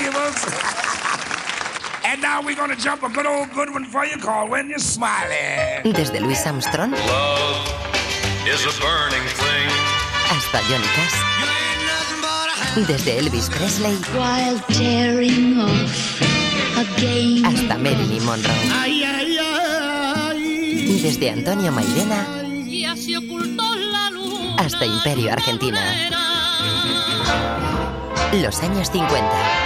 valuables. and now we're gonna jump a good old good one for you called When You're Smiling. Desde Louis Armstrong Love is a burning thing. hasta Johnny Cash. Desde Elvis Presley while tearing off again. hasta Marilyn Monroe. Desde Antonio Mairena Ya se ocultó la luz. hasta Imperio Argentina. Los años 50.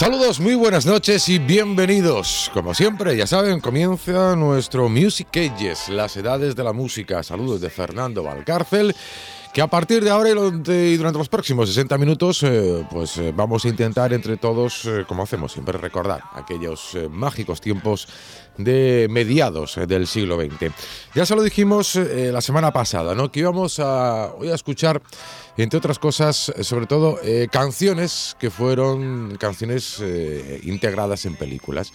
Saludos, muy buenas noches y bienvenidos. Como siempre, ya saben, comienza nuestro Music Ages, las edades de la música. Saludos de Fernando Valcárcel, que a partir de ahora y durante los próximos 60 minutos, eh, pues eh, vamos a intentar entre todos, eh, como hacemos siempre, recordar aquellos mágicos tiempos de mediados eh, del siglo XX. Ya se lo dijimos eh, la semana pasada, ¿no? Que íbamos a, a escuchar, entre otras cosas, eh, sobre todo canciones que fueron canciones integradas en películas.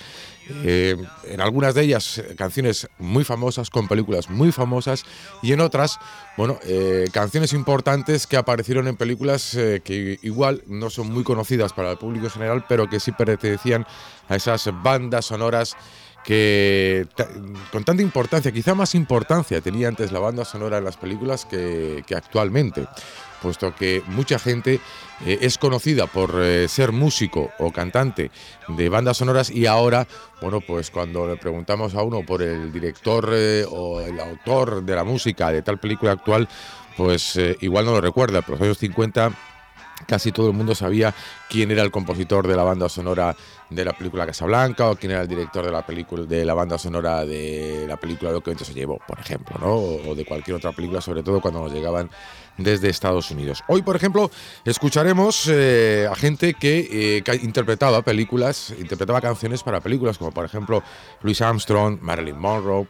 En algunas de ellas canciones muy famosas, con películas muy famosas, y en otras, bueno, canciones importantes que aparecieron en películas que igual no son muy conocidas para el público en general, pero que sí pertenecían a esas bandas sonoras que con tanta importancia, quizá más importancia tenía antes la banda sonora en las películas que, que actualmente, puesto que mucha gente eh, es conocida por eh, ser músico o cantante de bandas sonoras y ahora, bueno, pues cuando le preguntamos a uno por el director eh, o el autor de la música de tal película actual, pues igual no lo recuerda, pero los años 50 casi todo el mundo sabía quién era el compositor de la banda sonora de la película Casablanca o quién era el director de la película de la banda sonora de la película Lo que viento se llevó, por ejemplo, ¿no? O de cualquier otra película, sobre todo cuando nos llegaban desde Estados Unidos. Hoy, por ejemplo, escucharemos eh, a gente que, eh, que interpretaba películas, interpretaba canciones para películas, como por ejemplo Louis Armstrong, Marilyn Monroe.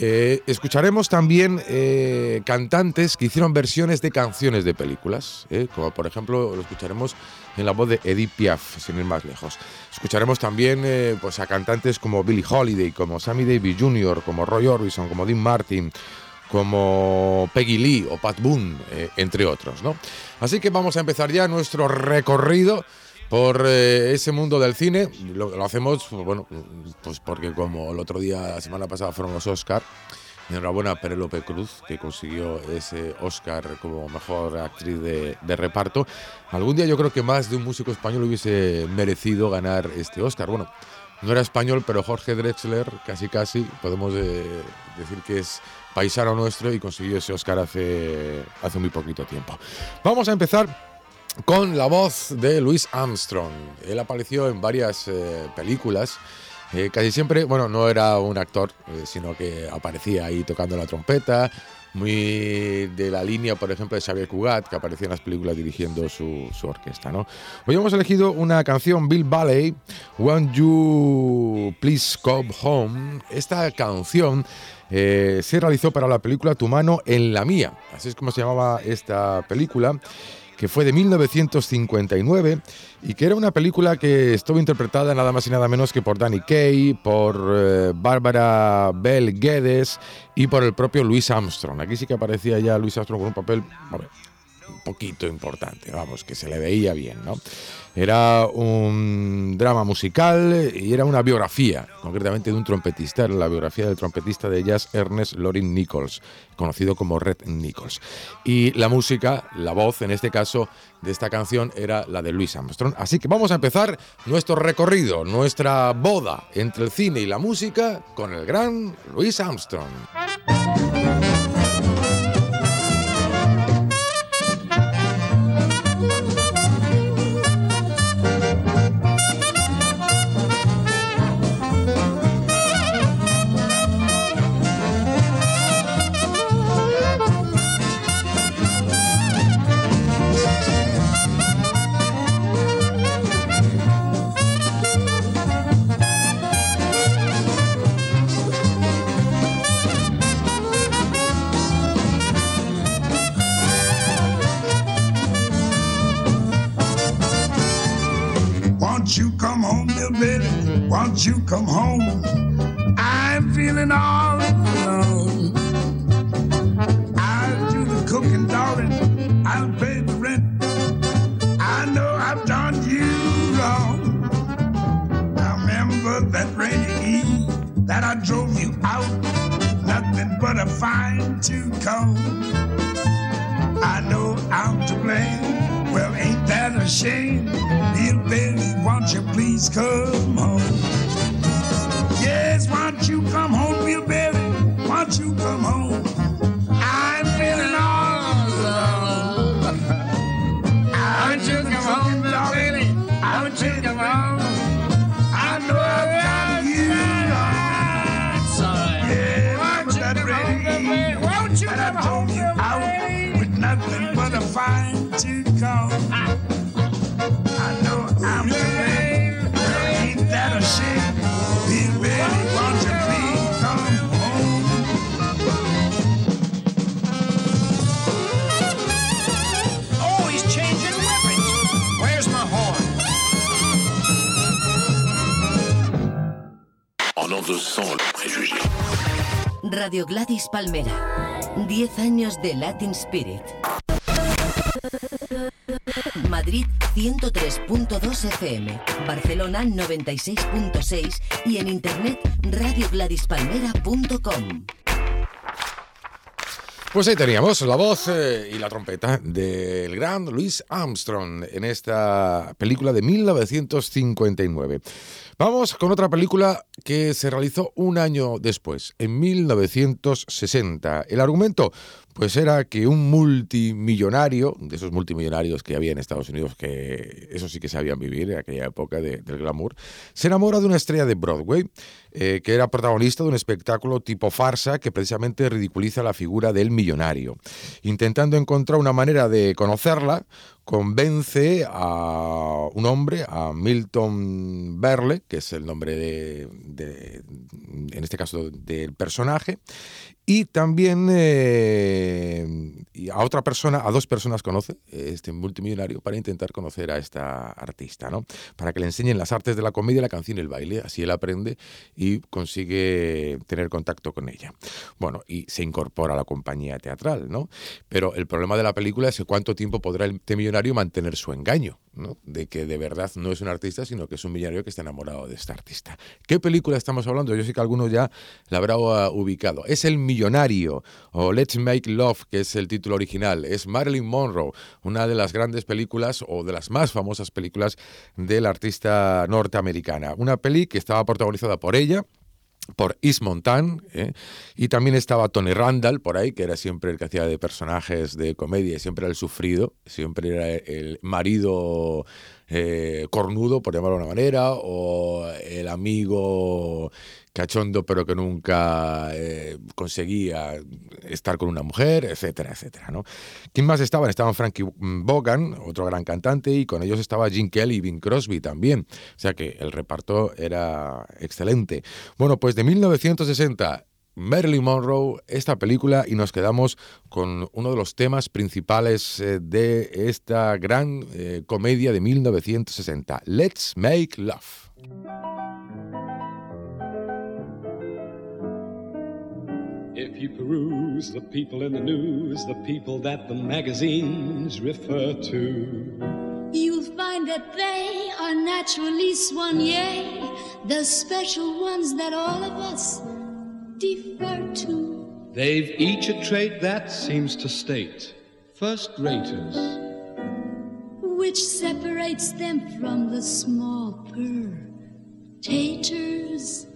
Eh, escucharemos también eh, cantantes que hicieron versiones de canciones de películas, eh, como por ejemplo lo escucharemos en la voz de Edith Piaf, sin ir más lejos. Escucharemos también pues a cantantes como Billie Holiday, como Sammy Davis Jr., como Roy Orbison, como Dean Martin, como Peggy Lee o Pat Boone, entre otros. ¿no? Así que vamos a empezar ya nuestro recorrido por eh, ese mundo del cine. Lo, lo hacemos, pues, bueno, pues porque como el otro día, la semana pasada, fueron los Oscar. Enhorabuena a Penélope Cruz, que consiguió ese Oscar como mejor actriz de, de reparto. Algún día yo creo que más de un músico español hubiese merecido ganar este Oscar. Bueno, no era español, pero Jorge Drexler, casi casi, podemos eh, decir que es paisano nuestro y consiguió ese Oscar hace, hace muy poquito tiempo. Vamos a empezar con la voz de Louis Armstrong. Él apareció en varias eh, películas. Eh, casi siempre, bueno, no era un actor, eh, sino que aparecía ahí tocando la trompeta, muy de la línea, por ejemplo, de Xavier Cugat, que aparecía en las películas dirigiendo su, orquesta. ¿no? Hoy hemos elegido una canción, Bill Ballet, Won't You Please Come Home. Esta canción se realizó para la película Tu mano en la mía. Así es como se llamaba esta película que fue de 1959 y que era una película que estuvo interpretada nada más y nada menos que por Danny Kaye, por eh, Bárbara Bell Guedes y por el propio Louis Armstrong. Aquí sí que aparecía ya Louis Armstrong con un papel un poquito importante, vamos, que se le veía bien, ¿no? Era un drama musical y era una biografía, concretamente de un trompetista, era la biografía del trompetista de jazz Ernest Lorin Nichols, conocido como Red Nichols. Y la música, la voz en este caso de esta canción era la de Louis Armstrong. Así que vamos a empezar nuestro recorrido, nuestra boda entre el cine y la música con el gran Louis Armstrong. Won't you come home? I'm feeling all alone. I'll do the cooking, darling. I'll pay the rent. I know I've done you wrong. I remember that rainy eve that I drove you out. Nothing but a fine tooth comb. I know I'm to blame. Well, ain't that a shame? Little baby, won't you please come home? Yes, won't you come home, Bill Baby? Won't you come home? I'm feeling all alone. I want you come home, Baby. I want you to come home. I know I've done you. Yeah, won't you that rainy Won't you come home, out with nothing but a fine tooth comb. Radio Gladys Palmera. 10 años de Latin Spirit. Madrid 103.2 FM, Barcelona 96.6 y en internet radiogladispalmera.com. Pues ahí teníamos la voz eh, y la trompeta del gran Louis Armstrong en esta película de 1959. Vamos con otra película que se realizó un año después, en 1960. El argumento, pues era que un multimillonario, de esos multimillonarios que había en Estados Unidos, que eso sí que sabían vivir en aquella época de- del glamour, se enamora de una estrella de Broadway, eh, que era protagonista de un espectáculo tipo farsa que precisamente ridiculiza la figura del millonario. Intentando encontrar una manera de conocerla, convence a un hombre, a Milton Berle, que es el nombre de, en este caso del personaje, y también eh, a otra persona, a dos personas conoce este multimillonario para intentar conocer a esta artista, ¿no? Para que le enseñen las artes de la comedia, la canción y el baile. Así él aprende y consigue tener contacto con ella. Bueno, y se incorpora a la compañía teatral, ¿no? Pero el problema de la película es que cuánto tiempo podrá este millonario mantener su engaño, ¿no? De que de verdad no es un artista, sino que es un millonario que está enamorado de esta artista. ¿Qué película estamos hablando? Yo sé que algunos ya la habrá ubicado. Es El Millonario o Let's Make Love, que es el título original. Es Marilyn Monroe, una de las grandes películas o de las más famosas películas de la artista norteamericana. Una peli que estaba protagonizada por ella, por East Montan, ¿eh? y también estaba Tony Randall por ahí, que era siempre el que hacía de personajes de comedia, y siempre era el sufrido, siempre era el marido eh, cornudo, por llamarlo de una manera, o el amigo cachondo pero que nunca eh, conseguía estar con una mujer, etcétera, etcétera, ¿no? ¿Quién más estaban? Estaban Frankie Bogan, otro gran cantante, y con ellos estaba Jim Kelly y Bing Crosby también. O sea que el reparto era excelente. Bueno, pues de 1960 Marilyn Monroe, esta película, y nos quedamos con uno de los temas principales eh, de esta gran eh, comedia de 1960, Let's Make Love. If you peruse the people in the news, the people that the magazines refer to, You'll find that they are naturally soignés, the special ones that all of us defer to. they've each a trait that seems to state first raters. which separates them from the small purr taters.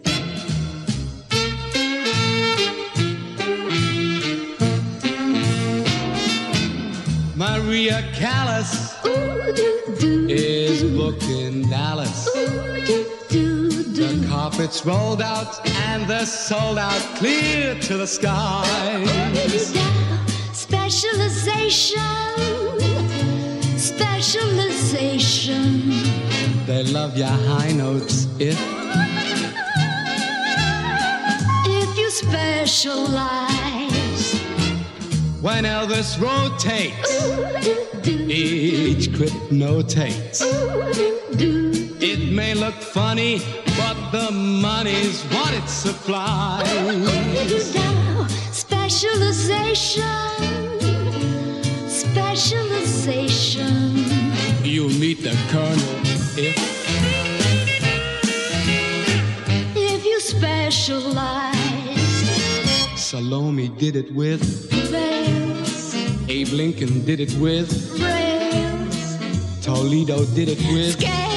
Maria Callas Ooh-doo-doo, is booked in Dallas. ooh-doo-doo-doo. Carpets rolled out and they're sold out clear to the skies. Specialization, specialization. They love your high notes if If you specialize, when Elvis rotates, each grip notates. ooh-doo-doo. It may look funny, but the money's what it supplies. Specialization, specialization. You'll meet the colonel if If you specialize, Salome did it with, veils, Abe Lincoln did it with, rails, Toledo did it with, scales.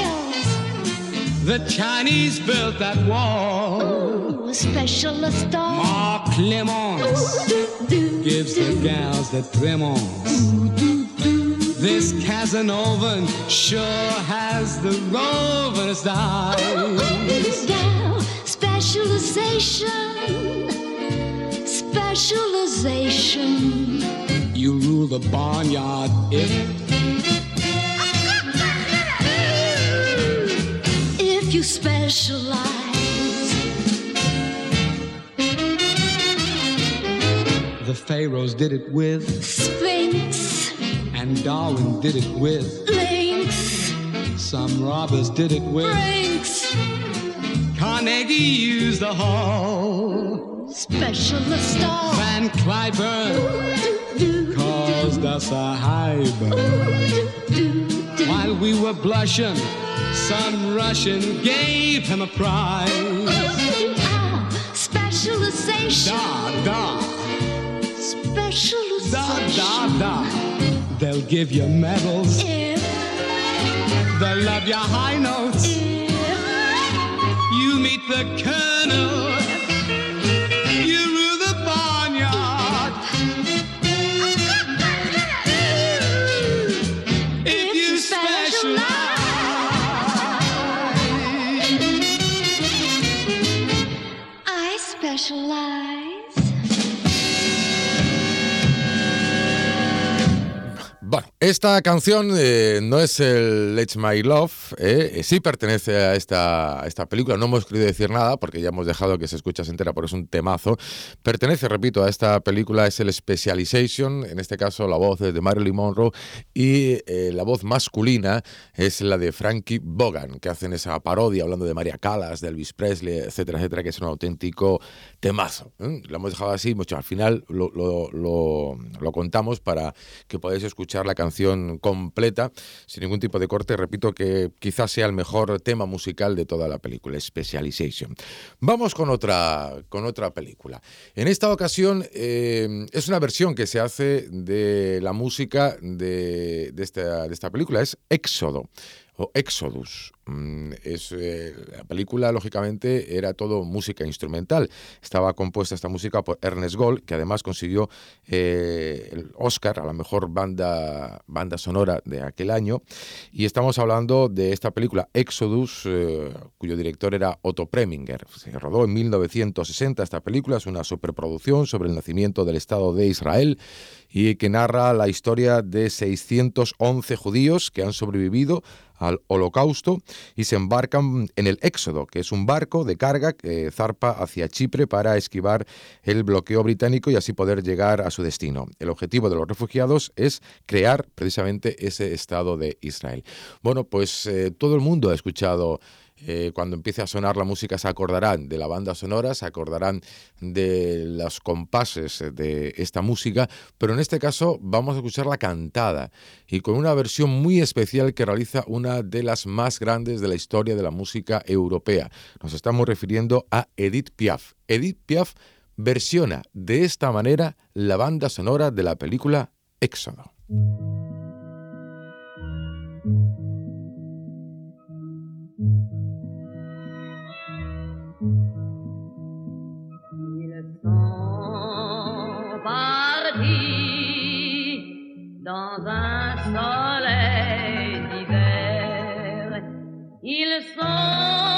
The Chinese built that wall. Ooh, specialist dog. Mark Clemens gives the gals the tremons. This Casanovan sure has the roving style. Specialization, specialization. You rule the barnyard if specialize, the pharaohs did it with, Sphinx, and Darwin did it with, Lynx, some robbers did it with. Brinks, Carnegie used the hall. specialist dog. Van Cliburn caused us a high. While we were blushing, some Russian gave him a prize. Specialization, Da, da, da, specialization. da, da. They'll give you medals, If, they'll love your high notes. if, You meet the colonel, esta canción eh, no es el Let's My Love, eh, sí pertenece a esta, esta película, no hemos querido decir nada porque ya hemos dejado que se escucha entera, pero es un temazo. Pertenece, repito, a esta película, es el Specialization, en este caso la voz es de Marilyn Monroe y eh, la voz masculina es la de Frankie Bogan, que hacen esa parodia hablando de María Callas, de Elvis Presley, etcétera, etcétera, que es un auténtico temazo. ¿eh? Lo hemos dejado así, mucho al final lo- lo- lo contamos para que podáis escuchar la canción completa, sin ningún tipo de corte. Repito que quizás sea el mejor tema musical de toda la película, Specialization. Vamos con otra, con otra película. En esta ocasión eh, es una versión que se hace de la música de, de esta, de esta película, es Éxodo o Exodus. Mm, Es, eh, la película, lógicamente, era todo música instrumental. Estaba compuesta esta música por Ernest Gold, que además consiguió eh, el Oscar a la mejor banda, banda sonora de aquel año. Y estamos hablando de esta película Exodus, eh, cuyo director era Otto Preminger. Se rodó en 1960 esta película, es una superproducción sobre el nacimiento del Estado de Israel y que narra la historia de 611 judíos que han sobrevivido al holocausto y se embarcan en el Éxodo, que es un barco de carga que zarpa hacia Chipre para esquivar el bloqueo británico y así poder llegar a su destino. El objetivo de los refugiados es crear precisamente ese Estado de Israel. Bueno, pues eh, todo el mundo ha escuchado eh, cuando empiece a sonar la música se acordarán de la banda sonora, se acordarán de los compases de esta música, pero en este caso vamos a escucharla cantada y con una versión muy especial que realiza una de las más grandes de la historia de la música europea. Nos estamos refiriendo a Edith Piaf. Edith Piaf versiona de esta manera la banda sonora de la película Éxodo. Dans un soleil d'hiver. Ils sont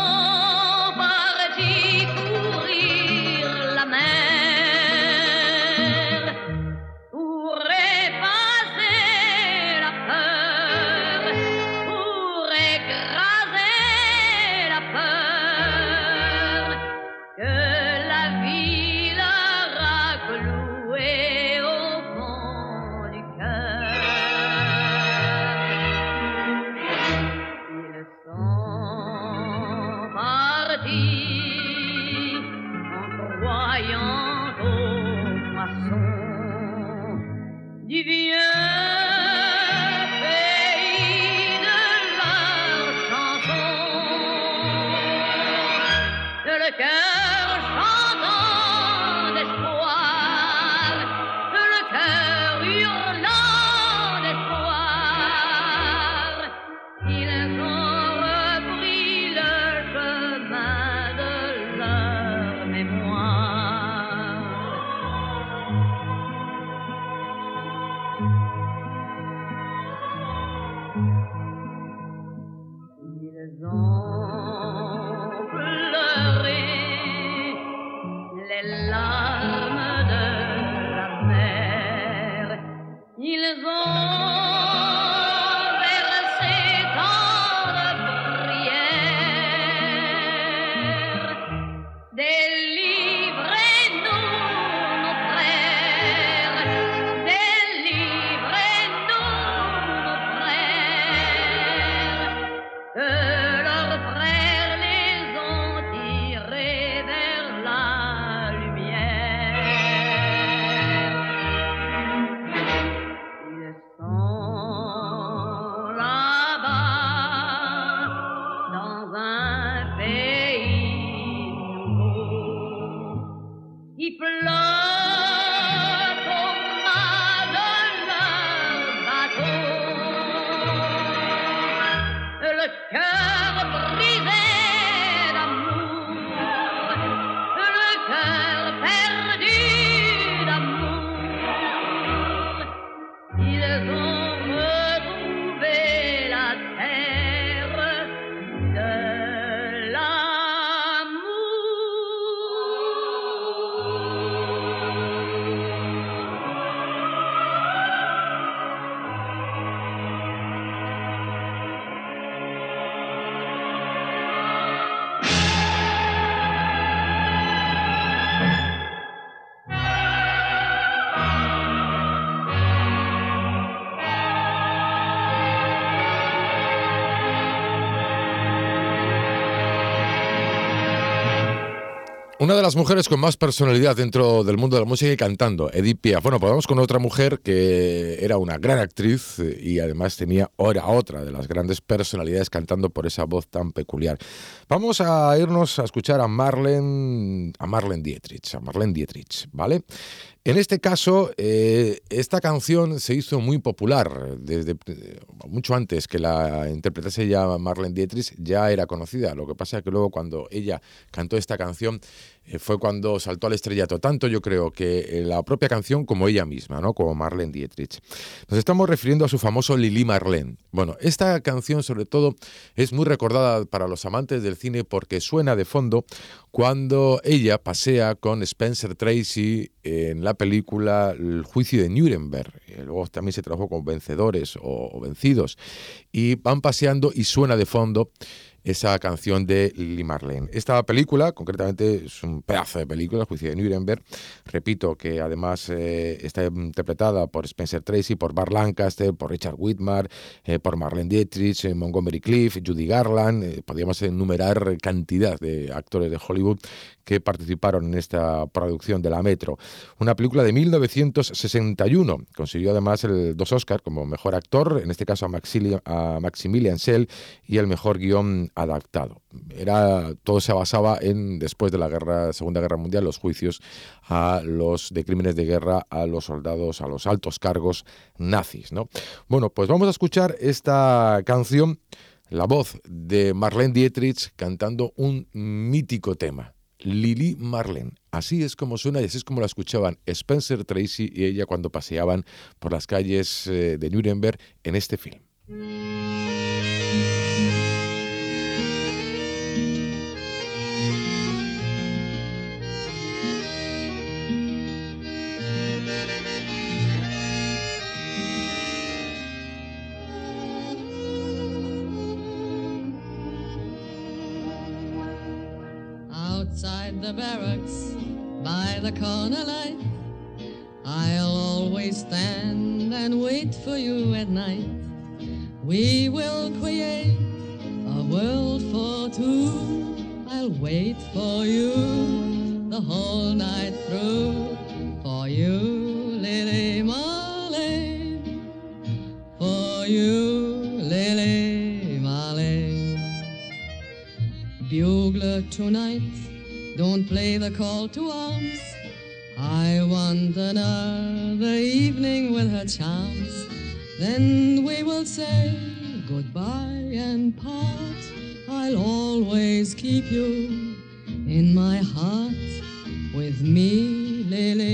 Una de las mujeres con más personalidad dentro del mundo de la música y cantando, Edith Piaf. Bueno, pues vamos con otra mujer que era una gran actriz eh, y además tenía ahora otra de las grandes personalidades cantando por esa voz tan peculiar. Vamos a irnos a escuchar a Marlene, a Marlene Dietrich, a Marlene Dietrich, ¿vale? En este caso, eh, esta canción se hizo muy popular desde eh, mucho antes que la interpretase ya Marlene Dietrich, ya era conocida. Lo que pasa es que luego cuando ella cantó esta canción eh, fue cuando saltó al estrellato, tanto yo creo que la propia canción como ella misma, ¿no? como Marlene Dietrich. Nos estamos refiriendo a su famoso Lili Marlene. Bueno, esta canción sobre todo es muy recordada para los amantes del cine porque suena de fondo cuando ella pasea con Spencer Tracy en la película El juicio de Nuremberg. Eh, luego también se trabajó con Vencedores o, Vencidos. Y van paseando y suena de fondo esa canción de Lily Marlene. Esta película, concretamente, es un pedazo de película, El juicio de Nuremberg. Repito que además eh, está interpretada por Spencer Tracy, por Bar Lancaster, por Richard Whitmar, eh, por Marlene Dietrich, Montgomery Cliff, Judy Garland. podríamos enumerar cantidad de actores de Hollywood que participaron en esta producción de la Metro. Una película de 1961. Consiguió además el, dos Oscars como mejor actor, en este caso a, Maximilian Schell, y el mejor guion adaptado. Era, todo se basaba en, después de la guerra, Segunda Guerra Mundial, los juicios a los de crímenes de guerra a los soldados, a los altos cargos nazis. ¿no? Bueno, pues vamos a escuchar esta canción, la voz de Marlene Dietrich cantando un mítico tema. Lili Marlene. Así es como suena y así es como la escuchaban Spencer Tracy y ella cuando paseaban por las calles eh, de Nuremberg en este film. The barracks by the corner light. I'll always stand and wait for you at night. We will create a world for two. I'll wait for you the whole night through. For you, Lily Marlene. For you, Lily Marlene. Bugler tonight don't play the call to arms. I want another evening with her charms. Then we will say goodbye and part. I'll always keep you in my heart with me, Lily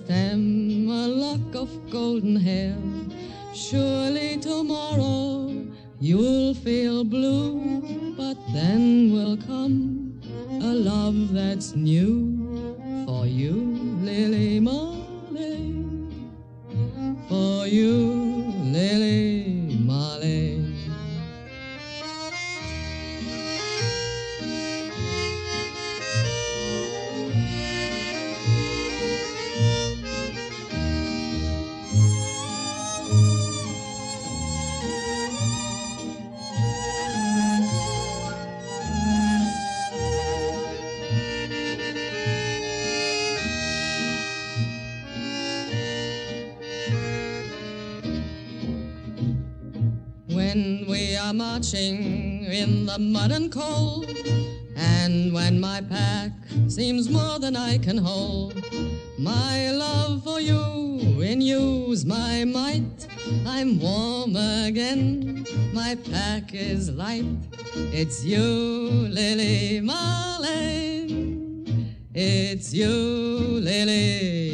to It's you, Lily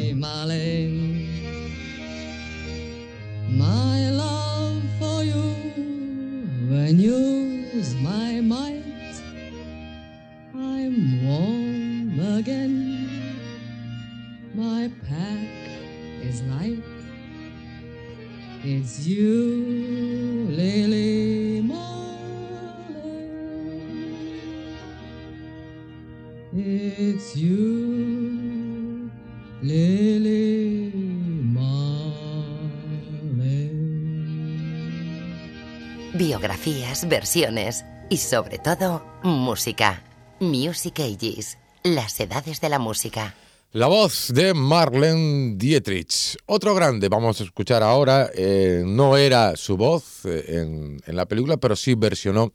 versiones y sobre todo música. Music Ages, las edades de la música. La voz de Marlene Dietrich. Otro grande, vamos a escuchar ahora. eh, no era su voz eh, en, la película, pero sí versionó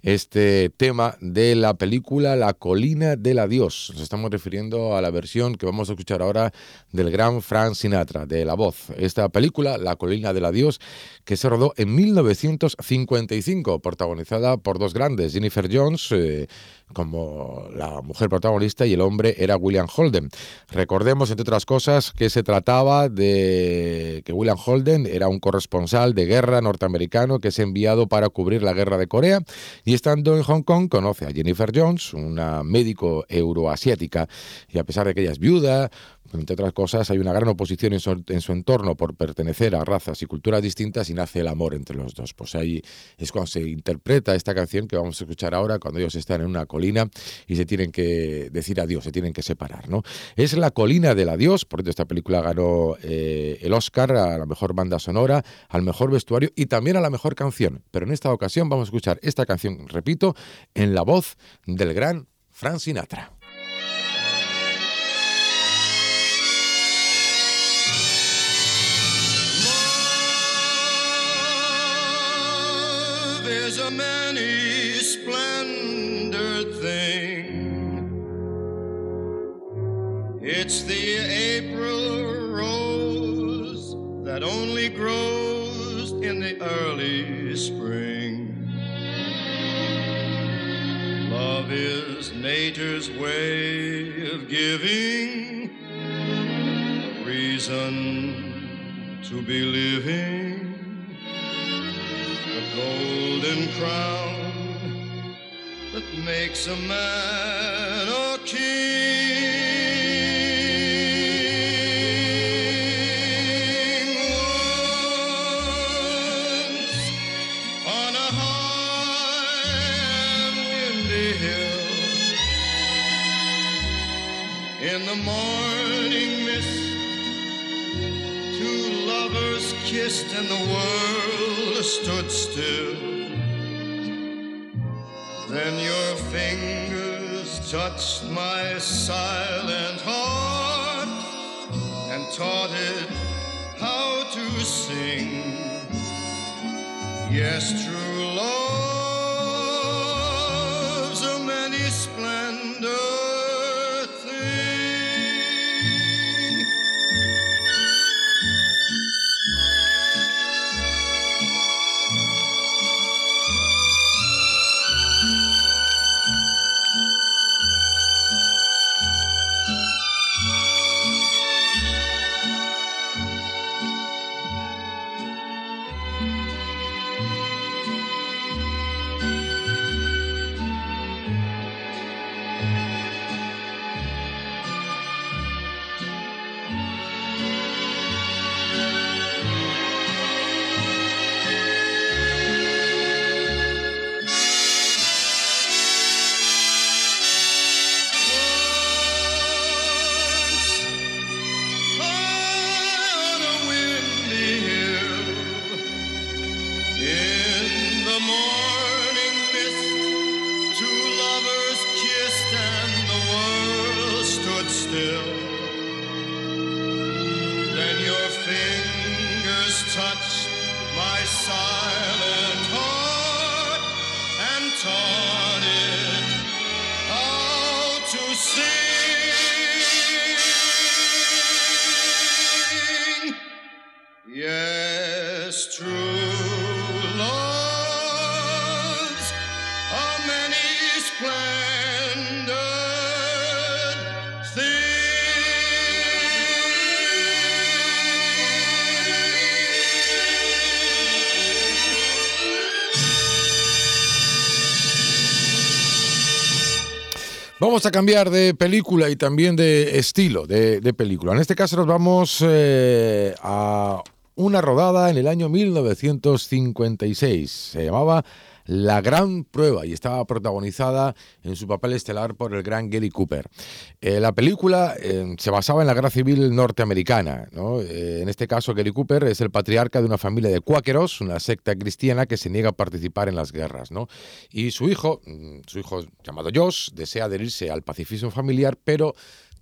este tema de la película La colina del adiós. Nos estamos refiriendo a la versión que vamos a escuchar ahora del gran Frank Sinatra, de La voz. Esta película, La colina del adiós, que se rodó en 1955, protagonizada por dos grandes, Jennifer Jones, eh, como la mujer protagonista y el hombre era William Holden. Recordemos, entre otras cosas, que se trataba de que William Holden era un corresponsal de guerra norteamericano que es enviado para cubrir la guerra de Corea y estando en Hong Kong conoce a Jennifer Jones, una médico euroasiática, y a pesar de que ella es viuda, entre otras cosas, hay una gran oposición en su, en su, entorno por pertenecer a razas y culturas distintas y nace el amor entre los dos. Pues ahí es cuando se interpreta esta canción que vamos a escuchar ahora, cuando ellos están en una colina y se tienen que decir adiós, se tienen que separar. ¿no? Es la colina del adiós, por esta película ganó eh, el Oscar a la mejor banda sonora, al mejor vestuario y también a la mejor canción. Pero en esta ocasión vamos a escuchar esta canción, repito, en la voz del gran Frank Sinatra. Is a many splendored thing. It's the April rose that only grows in the early spring. Love is nature's way of giving reason to be living golden crown that makes a man a king. Once on a high and windy hill, in the morning mist, two lovers kissed and the world stood still. Then your fingers touched my silent heart and taught it how to sing. Yes, true love's a many splendor Vamos a cambiar de película y también de estilo de, película. En este caso nos vamos eh, a una rodada en el año 1956. Se llamaba la gran prueba y estaba protagonizada en su papel estelar por el gran Gary Cooper. Eh, la película eh, se basaba en la guerra civil norteamericana. Eh, en este caso, Gary Cooper es el patriarca de una familia de cuáqueros, una secta cristiana que se niega a participar en las guerras. Y su hijo, mm, su hijo llamado Josh, desea adherirse al pacifismo familiar, pero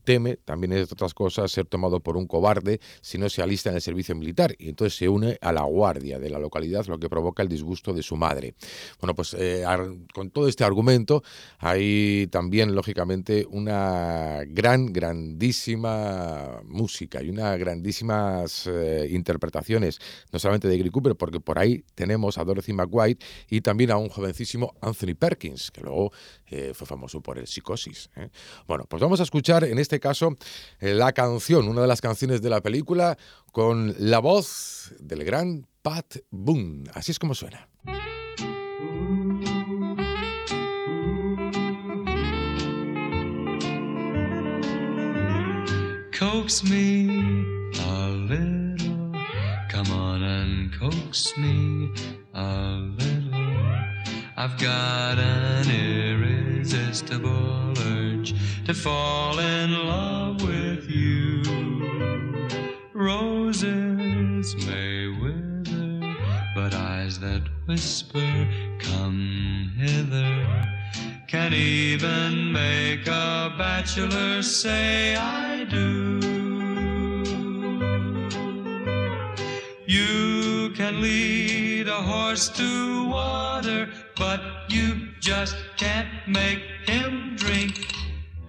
teme, también entre otras cosas, ser tomado por un cobarde si no se alista en el servicio militar y entonces se une a la guardia de la localidad, lo que provoca el disgusto de su madre. Bueno, pues eh, con todo este argumento hay también, lógicamente, una gran, grandísima música y unas grandísimas eh, interpretaciones, no solamente de Gary Cooper, porque por ahí tenemos a Dorothy McWhite y también a un jovencísimo Anthony Perkins, que luego eh, fue famoso por el psicosis. Bueno, pues vamos a escuchar en este caso eh, la canción, una de las canciones de la película, con la voz del gran Pat Boone. Así es como suena. Coax me a little, come on and coax me a little. I've got an irresistible urge to fall in love with you. Roses may wither, but eyes that whisper, Come hither, can even make a bachelor say, I do. You can lead a horse to water, but you just can't make him drink.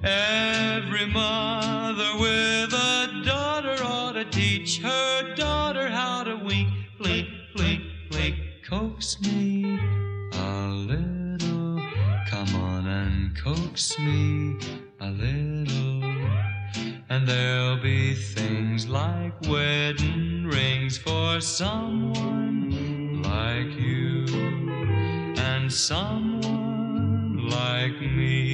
Every mother with a daughter ought to teach her daughter how to wink, blink, blink, blink. Coax me a little, come on and coax me a little. And there'll be things like wedding rings for someone like you and someone like me.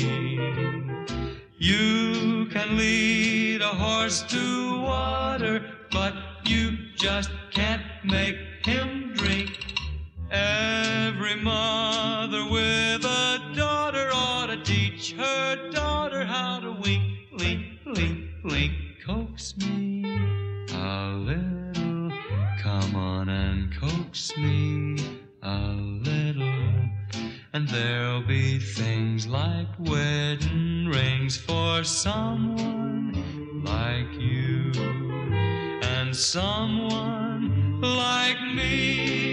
You can lead a horse to water, but you just can't make him drink. Every mother with a daughter ought to teach her daughter how to wink, blink, blink, blink. Coax me a little, come on and coax me a little. And there'll be like wedding rings for someone like you and someone like me.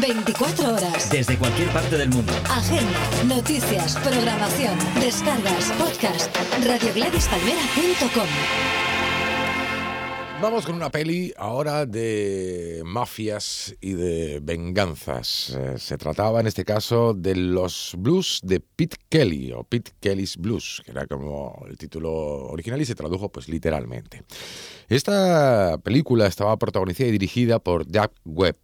24 horas. Desde cualquier parte del mundo. Agenda, noticias, programación, descargas, podcast. RadioGladysPalmera.com Vamos con una peli ahora de mafias y de venganzas. Eh, se trataba en este caso de los blues de Pete Kelly o Pete Kelly's Blues, que era como el título original y se tradujo pues literalmente. Esta película estaba protagonizada y dirigida por Jack Webb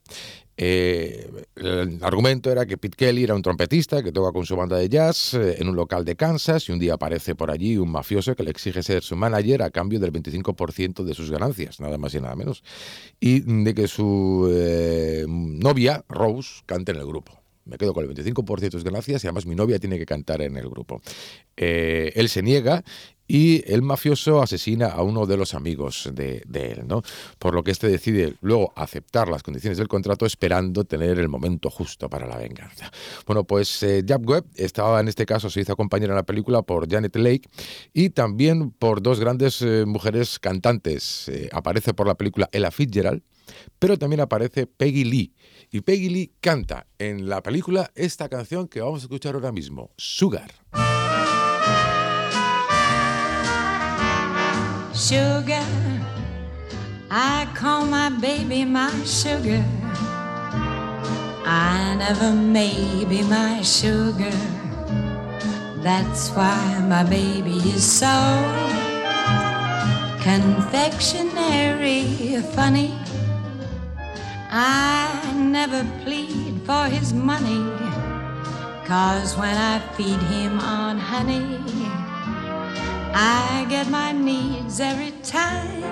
eh, el argumento era que Pete Kelly era un trompetista que toca con su banda de jazz eh, en un local de Kansas y un día aparece por allí un mafioso que le exige ser su manager a cambio del 25% de sus ganancias, nada más y nada menos, y de que su eh, novia, Rose, cante en el grupo me quedo con el 25% de sus ganancias y además mi novia tiene que cantar en el grupo. él se niega y el mafioso asesina a uno de los amigos de, él, ¿no? Por lo que este decide luego aceptar las condiciones del contrato esperando tener el momento justo para la venganza. Bueno, pues eh, Webb estaba en este caso, se hizo acompañar en la película por Janet Lake y también por dos grandes eh, mujeres cantantes. Eh, aparece por la película Ella Fitzgerald, pero también aparece Peggy Lee. Y Peggy Lee canta en la película esta canción que vamos a escuchar ahora mismo, Sugar. Sugar, I call my baby my sugar. I never may be my sugar. That's why my baby is so confectionery funny. I never plead for his money, cause when I feed him on honey, I get my needs every time.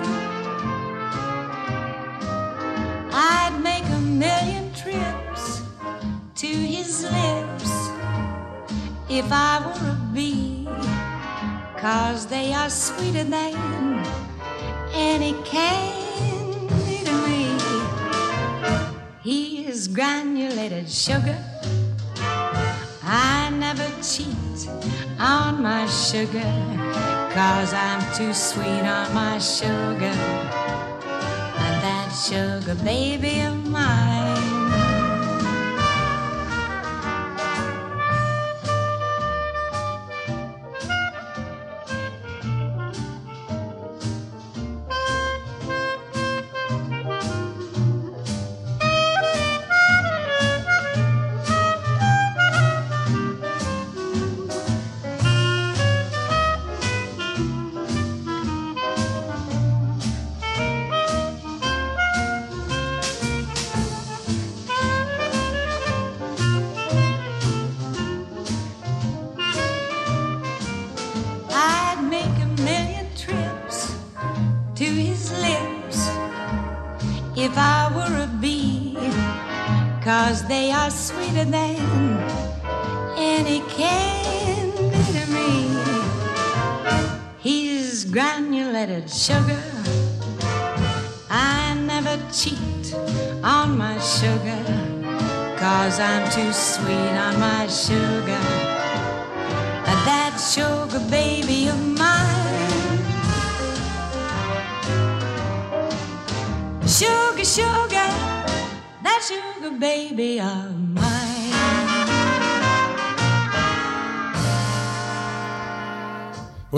I'd make a million trips to his lips if I were a bee, cause they are sweeter than any candy to me. He is granulated sugar. I never cheat on my sugar, cause I'm too sweet on my sugar. And that sugar baby of mine.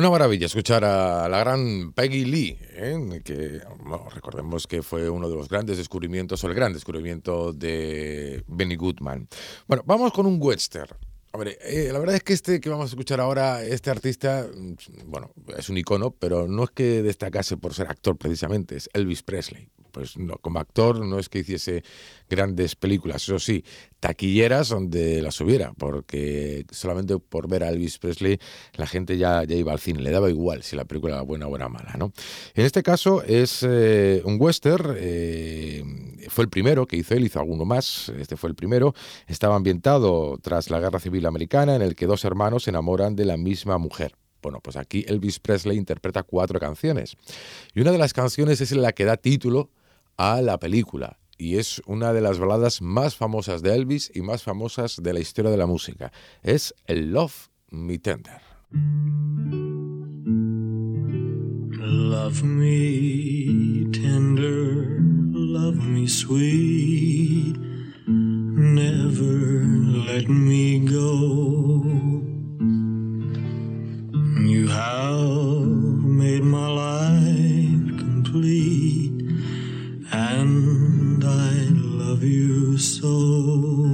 Una maravilla escuchar a la gran Peggy Lee, ¿eh? que recordemos que fue uno de los grandes descubrimientos, o el gran descubrimiento de Benny Goodman. Bueno, vamos con un western. Hombre, eh, la verdad es que este que vamos a escuchar ahora, este artista, mm, bueno, es un icono, pero no es que destacase por ser actor precisamente, es Elvis Presley. Pues no, como actor no es que hiciese grandes películas, eso sí, taquilleras donde las hubiera, porque solamente por ver a Elvis Presley la gente ya, ya iba al cine, le daba igual si la película era buena o era mala, ¿no? En este caso es eh, un western, eh, fue el primero que hizo él, hizo alguno más, este fue el primero, estaba ambientado tras la Guerra Civil Americana en el que dos hermanos se enamoran de la misma mujer. Bueno, pues aquí Elvis Presley interpreta cuatro canciones. Y una de las canciones es la que da título a la película. Y es una de las baladas más famosas de Elvis y más famosas de la historia de la música. Es Love Me Tender. Love me tender, love me sweet, never let me go. You have made my life complete, and I love you so.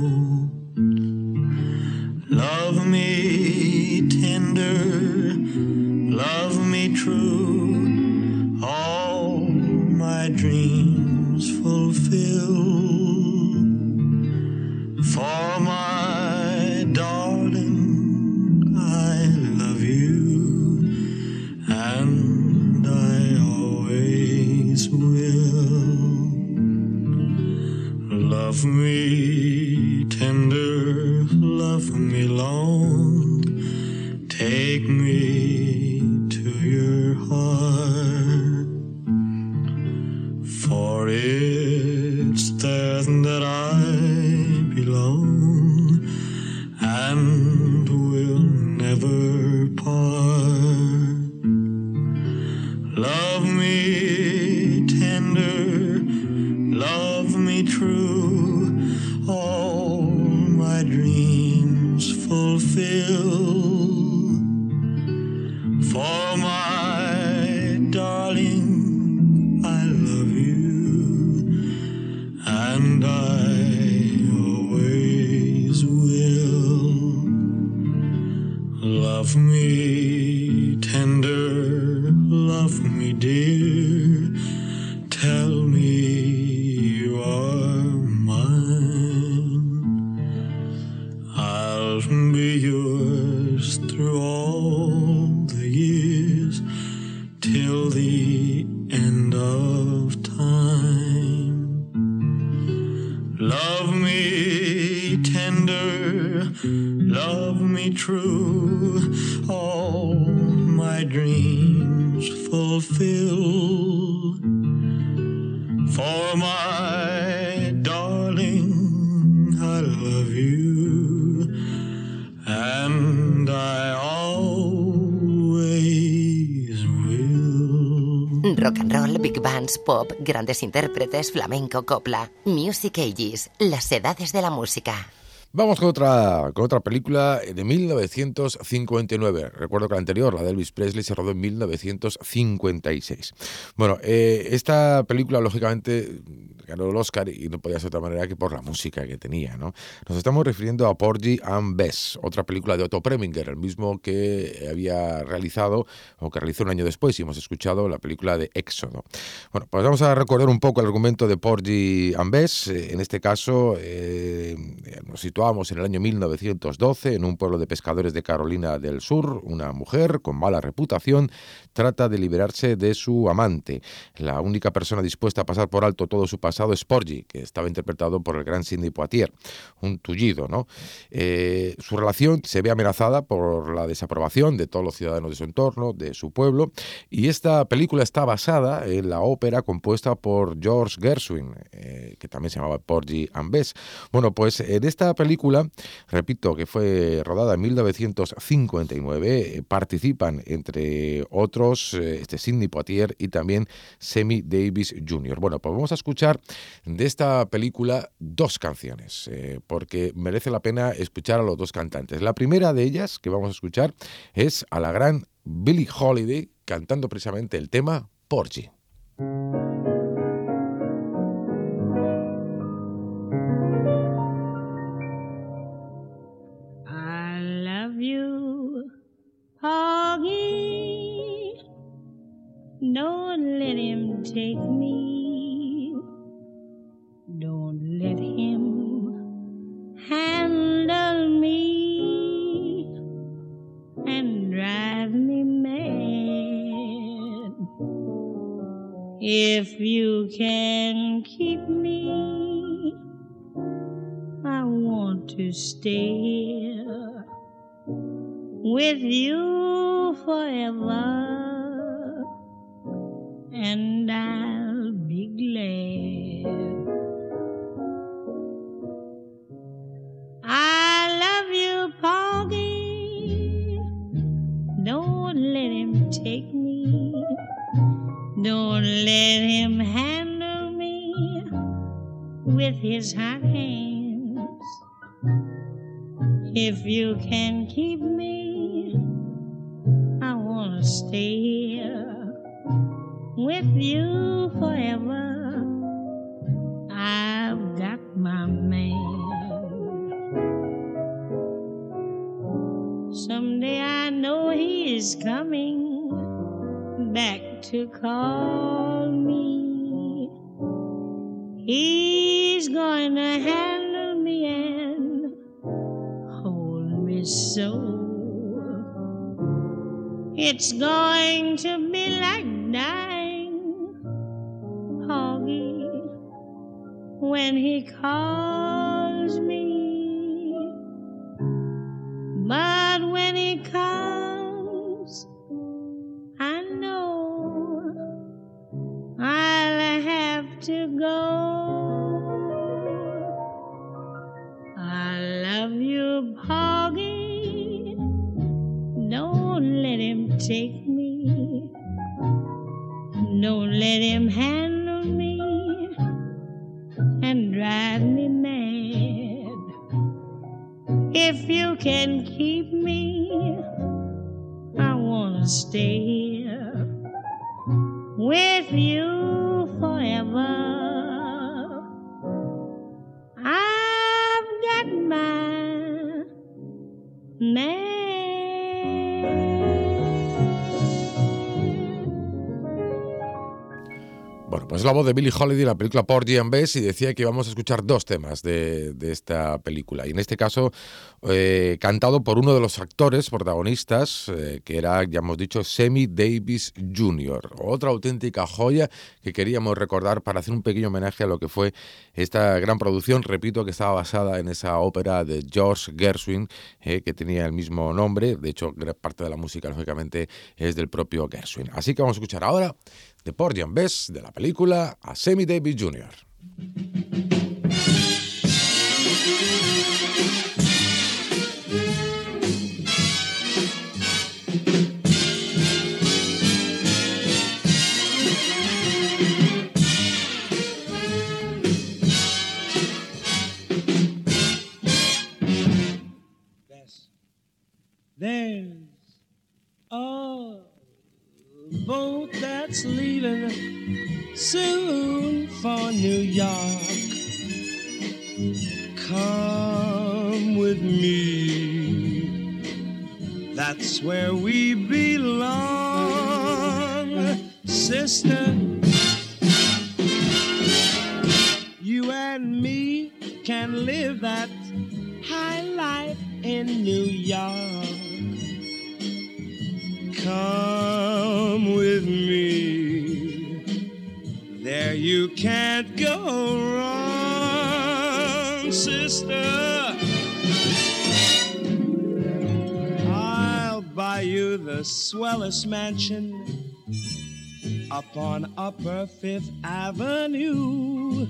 Love me grandes intérpretes, flamenco, copla. Music Ages, las edades de la música. Vamos con otra, con otra película de 1959. Recuerdo que la anterior, la de Elvis Presley, se rodó en 1956. Bueno, eh, esta película, lógicamente, ganó el Oscar y no podía ser de otra manera que por la música que tenía. ¿no? Nos estamos refiriendo a Porgy and Bess, otra película de Otto Preminger, el mismo que había realizado o que realizó un año después y hemos escuchado la película de Éxodo. Bueno, pues vamos a recordar un poco el argumento de Porgy and Bess. Eh, en este caso, eh, nos situamos en el año 1912 en un pueblo de pescadores de Carolina del Sur. Una mujer con mala reputación trata de liberarse de su amante. La única persona dispuesta a pasar por alto todo su pasado es Porgy, que estaba interpretado por el gran Sidney Poitier, un tullido. ¿no? Eh, su relación se ve amenazada por la desaprobación de todos los ciudadanos de su entorno, de su pueblo, y esta película está basada en la ópera compuesta por George Gershwin, eh, que también se llamaba Porgy and Bess. Bueno, pues en esta película repito, que fue rodada en 1959, eh, participan entre otros eh, este Sidney Poitier y también Semi Davis Jr. Bueno, pues vamos a escuchar de esta película dos canciones, eh, porque merece la pena escuchar a los dos cantantes. La primera de ellas que vamos a escuchar es a la gran Billie Holiday cantando precisamente el tema Porgy. To stay with you forever, and I'll be glad. I love you, Poggy. Don't let him take me. Don't let him handle me with his hot hands. If you can keep me, I want to stay here with you forever. I've got my man. Someday I know he is coming back to call me. He's going to handle so. It's going to be like dying, Hoggy, when he calls de Billie Holiday la película Porgy and Bess y decía que íbamos a escuchar dos temas de, de esta película. Y en este caso, eh, cantado por uno de los actores protagonistas, eh, que era, ya hemos dicho, Sammy Davis Jr. Otra auténtica joya que queríamos recordar para hacer un pequeño homenaje a lo que fue esta gran producción, repito, que estaba basada en esa ópera de George Gershwin, eh, que tenía el mismo nombre. De hecho, gran parte de la música, lógicamente, es del propio Gershwin. Así que vamos a escuchar ahora de Porgy and Bess de la película a Sammy Davis Jr. mansion up on Upper Fifth Avenue.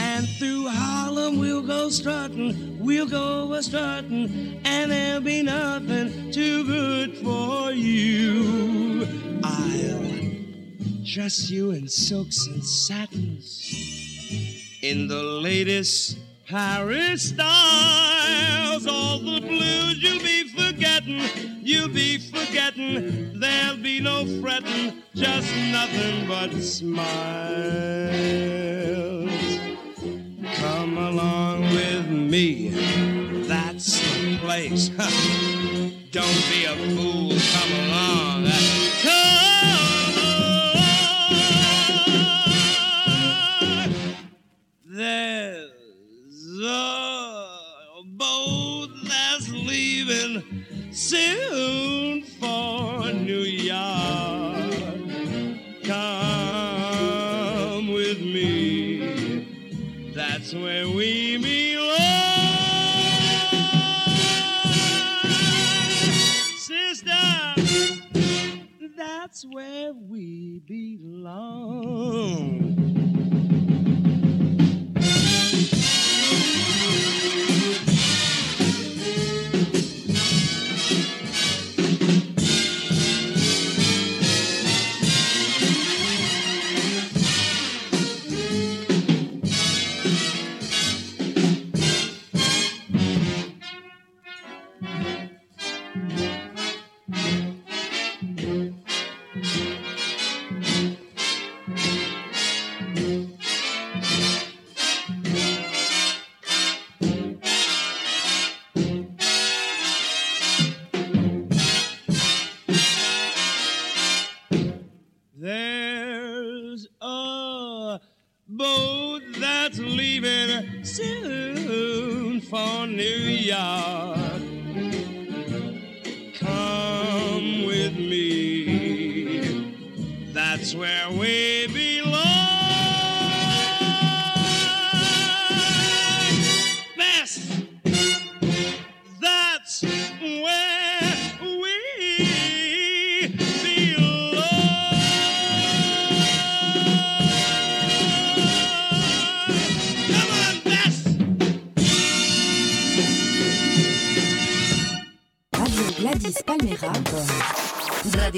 And through Harlem we'll go strutting, we'll go a strutting, and there'll be nothing too good for you. I'll dress you in silks and satins, in the latest Paris styles. All the blues you'll be you'll be forgetting. There'll be no fretting, just nothing but smiles.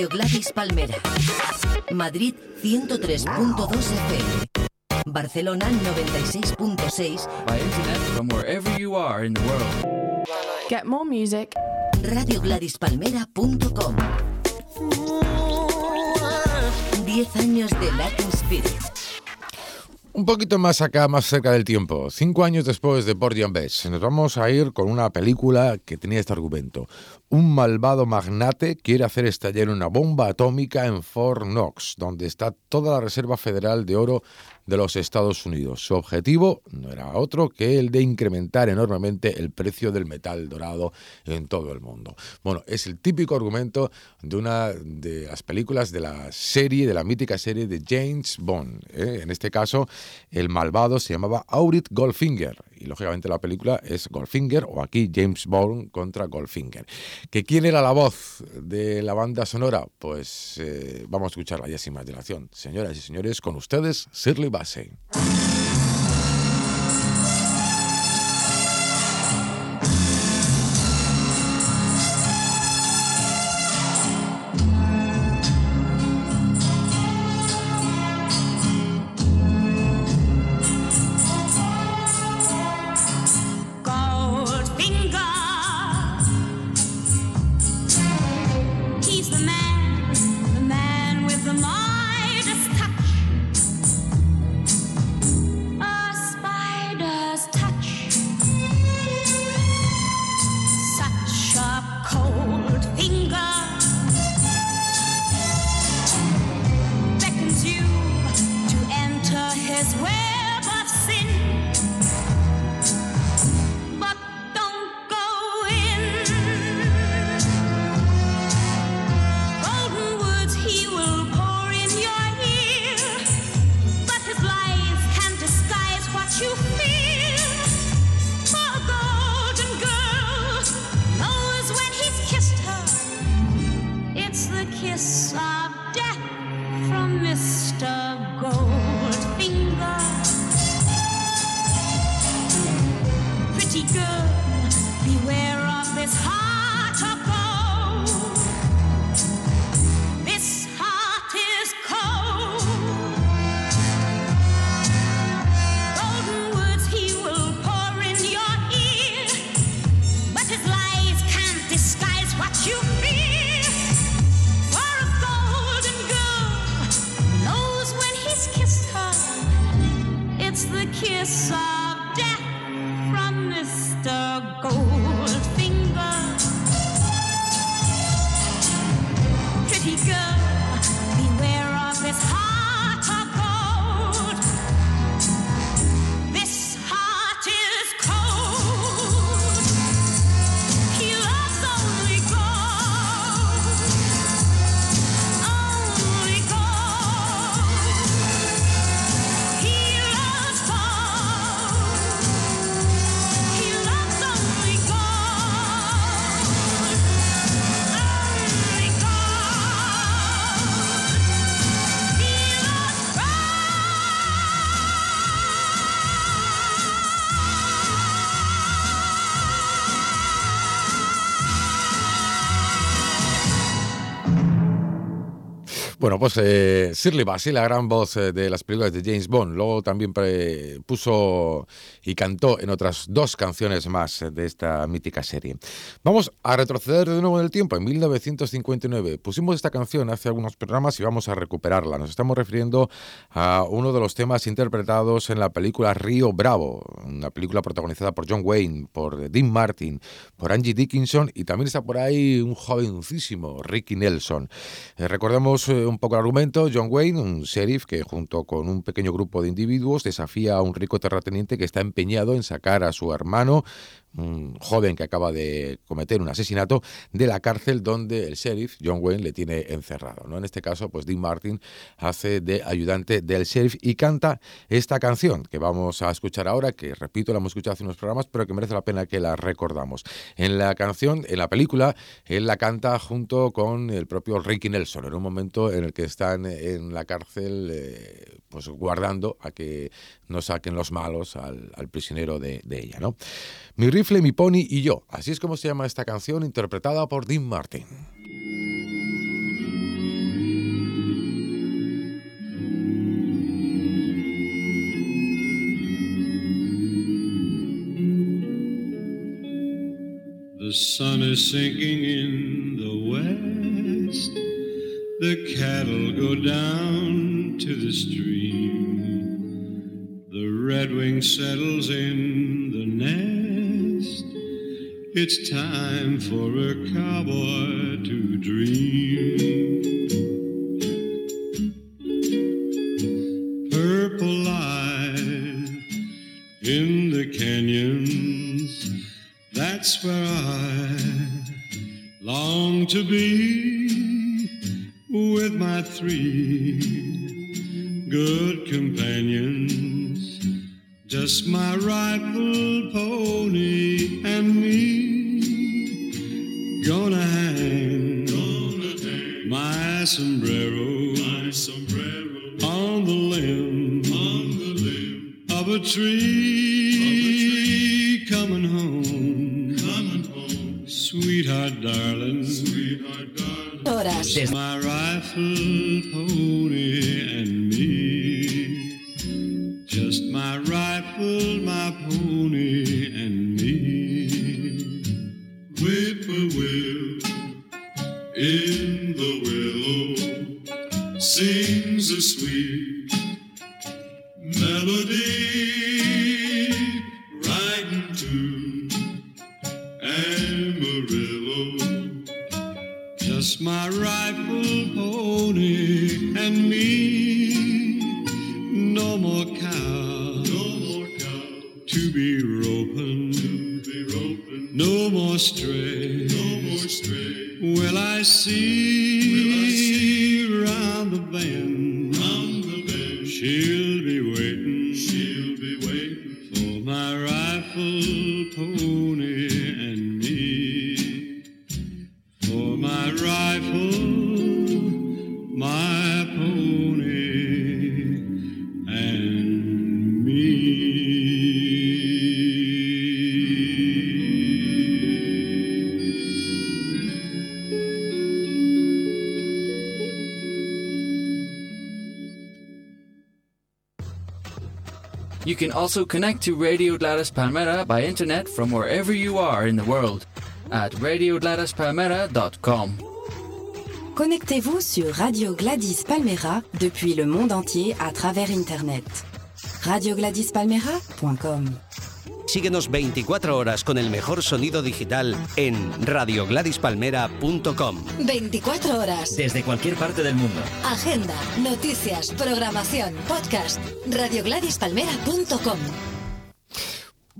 Radio Gladys Palmera. Madrid 103.2 FM. Barcelona 96.6. By internet from wherever you are in the world. Get more music. RadioGladysPalmera.com 10 años de Latin Spirit. Un poquito más acá, más cerca del tiempo. Cinco años después de and Bess, nos vamos a ir con una película que tenía este argumento. Un malvado magnate quiere hacer estallar una bomba atómica en Fort Knox, donde está toda la Reserva Federal de Oro de los Estados Unidos. Su objetivo no era otro que el de incrementar enormemente el precio del metal dorado en todo el mundo. Bueno, es el típico argumento de una de las películas de la serie, de la mítica serie de James Bond. ¿eh? En este caso, el malvado se llamaba Aurit Goldfinger y lógicamente la película es Goldfinger o aquí James Bond contra Goldfinger. ¿Que quién era la voz de la banda sonora? Pues eh, vamos a escucharla ya sin más dilación. Señoras y señores, con ustedes, Shirley Bassey. Bueno, pues eh, Shirley Bassey, la gran voz eh, de las películas de James Bond, luego también puso y cantó en otras dos canciones más eh, de esta mítica serie. Vamos a retroceder de nuevo en el tiempo, en 1959. Pusimos esta canción hace algunos programas y vamos a recuperarla. Nos estamos refiriendo a uno de los temas interpretados en la película Río Bravo, una película protagonizada por John Wayne, por Dean Martin, por Angie Dickinson y también está por ahí un jovencísimo Ricky Nelson. Eh, recordemos eh, un poco el argumento. John Wayne, un sheriff que junto con un pequeño grupo de individuos desafía a un rico terrateniente que está empeñado en sacar a su hermano, un joven que acaba de cometer un asesinato, de la cárcel donde el sheriff, John Wayne, le tiene encerrado. ¿no? En este caso, pues Dean Martin hace de ayudante del sheriff y canta esta canción que vamos a escuchar ahora, que repito, la hemos escuchado hace unos programas, pero que merece la pena que la recordamos. En la canción, en la película, él la canta junto con el propio Ricky Nelson, en un momento en el que están en la cárcel eh, pues guardando a que no saquen los malos al, prisionero de, de ella. ¿no? Mi rifle, mi pony y yo. Así es como se llama esta canción interpretada por Dean Martin. The sun is sinking in the west. The cattle go down to the stream. The redwing settles in It's time for a cowboy to dream. Purple light in the canyons, that's where I long to be can also connect to Radio Gladys Palmera by internet from wherever you are in the world at radiogladyspalmera.com. Connectez-vous sur Radio Gladys Palmera depuis le monde entier à travers Internet. radiogladyspalmera.com Síguenos 24 horas con el mejor sonido digital en radiogladyspalmera.com. 24 horas. Desde cualquier parte del mundo. Agenda, noticias, programación, podcast. RadioGladysPalmera.com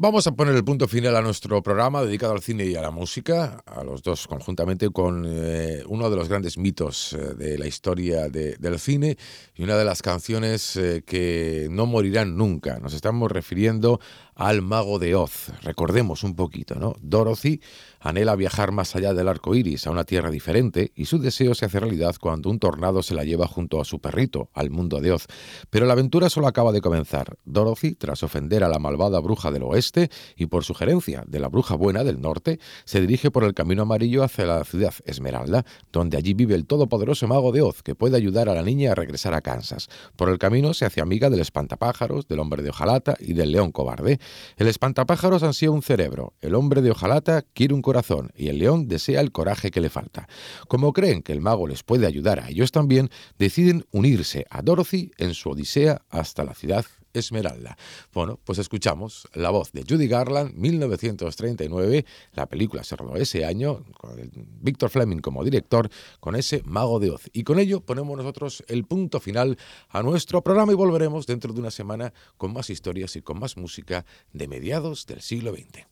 Vamos a poner el punto final a nuestro programa dedicado al cine y a la música, a los dos conjuntamente, con eh, uno de los grandes mitos eh, de la historia de- del cine y una de las canciones eh, que no morirán nunca. Nos estamos refiriendo al Mago de Oz. Recordemos un poquito, ¿no? Dorothy anhela viajar más allá del arco iris, a una tierra diferente, y su deseo se hace realidad cuando un tornado se la lleva junto a su perrito, al mundo de Oz. Pero la aventura solo acaba de comenzar. Dorothy, tras ofender a la malvada bruja del oeste y por sugerencia de la bruja buena del norte, se dirige por el camino amarillo hacia la ciudad Esmeralda, donde allí vive el todopoderoso mago de Oz, que puede ayudar a la niña a regresar a Kansas. Por el camino se hace amiga del espantapájaros, del hombre de hojalata y del león cobarde. El espantapájaros ansía un cerebro, el hombre de hojalata quiere un corazón y el león desea el coraje que le falta. Como creen que el mago les puede ayudar a ellos también, deciden unirse a Dorothy en su odisea hasta la ciudad Esmeralda. Bueno, pues escuchamos la voz de Judy Garland, 1939. La película se rodó ese año, con Víctor Fleming como director, con ese mago de Oz. Y con ello ponemos nosotros el punto final a nuestro programa y volveremos dentro de una semana con más historias y con más música de mediados del siglo XX.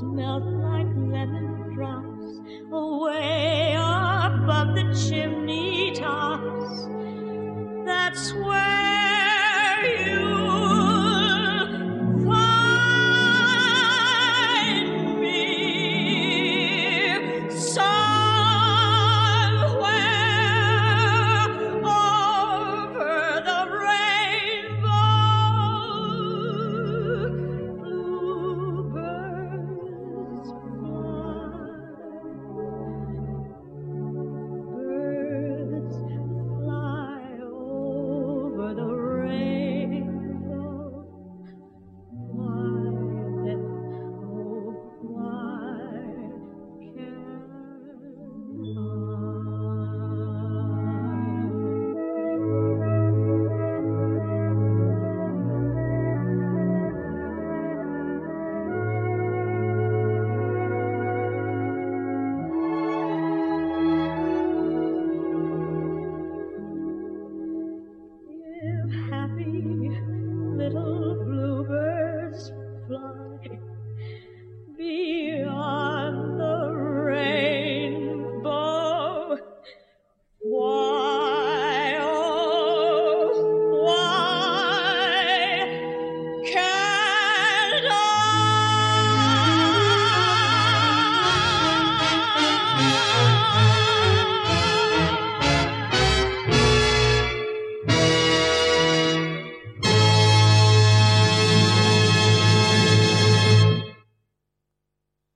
smelt like lemon drops away above the chimney tops. That's where.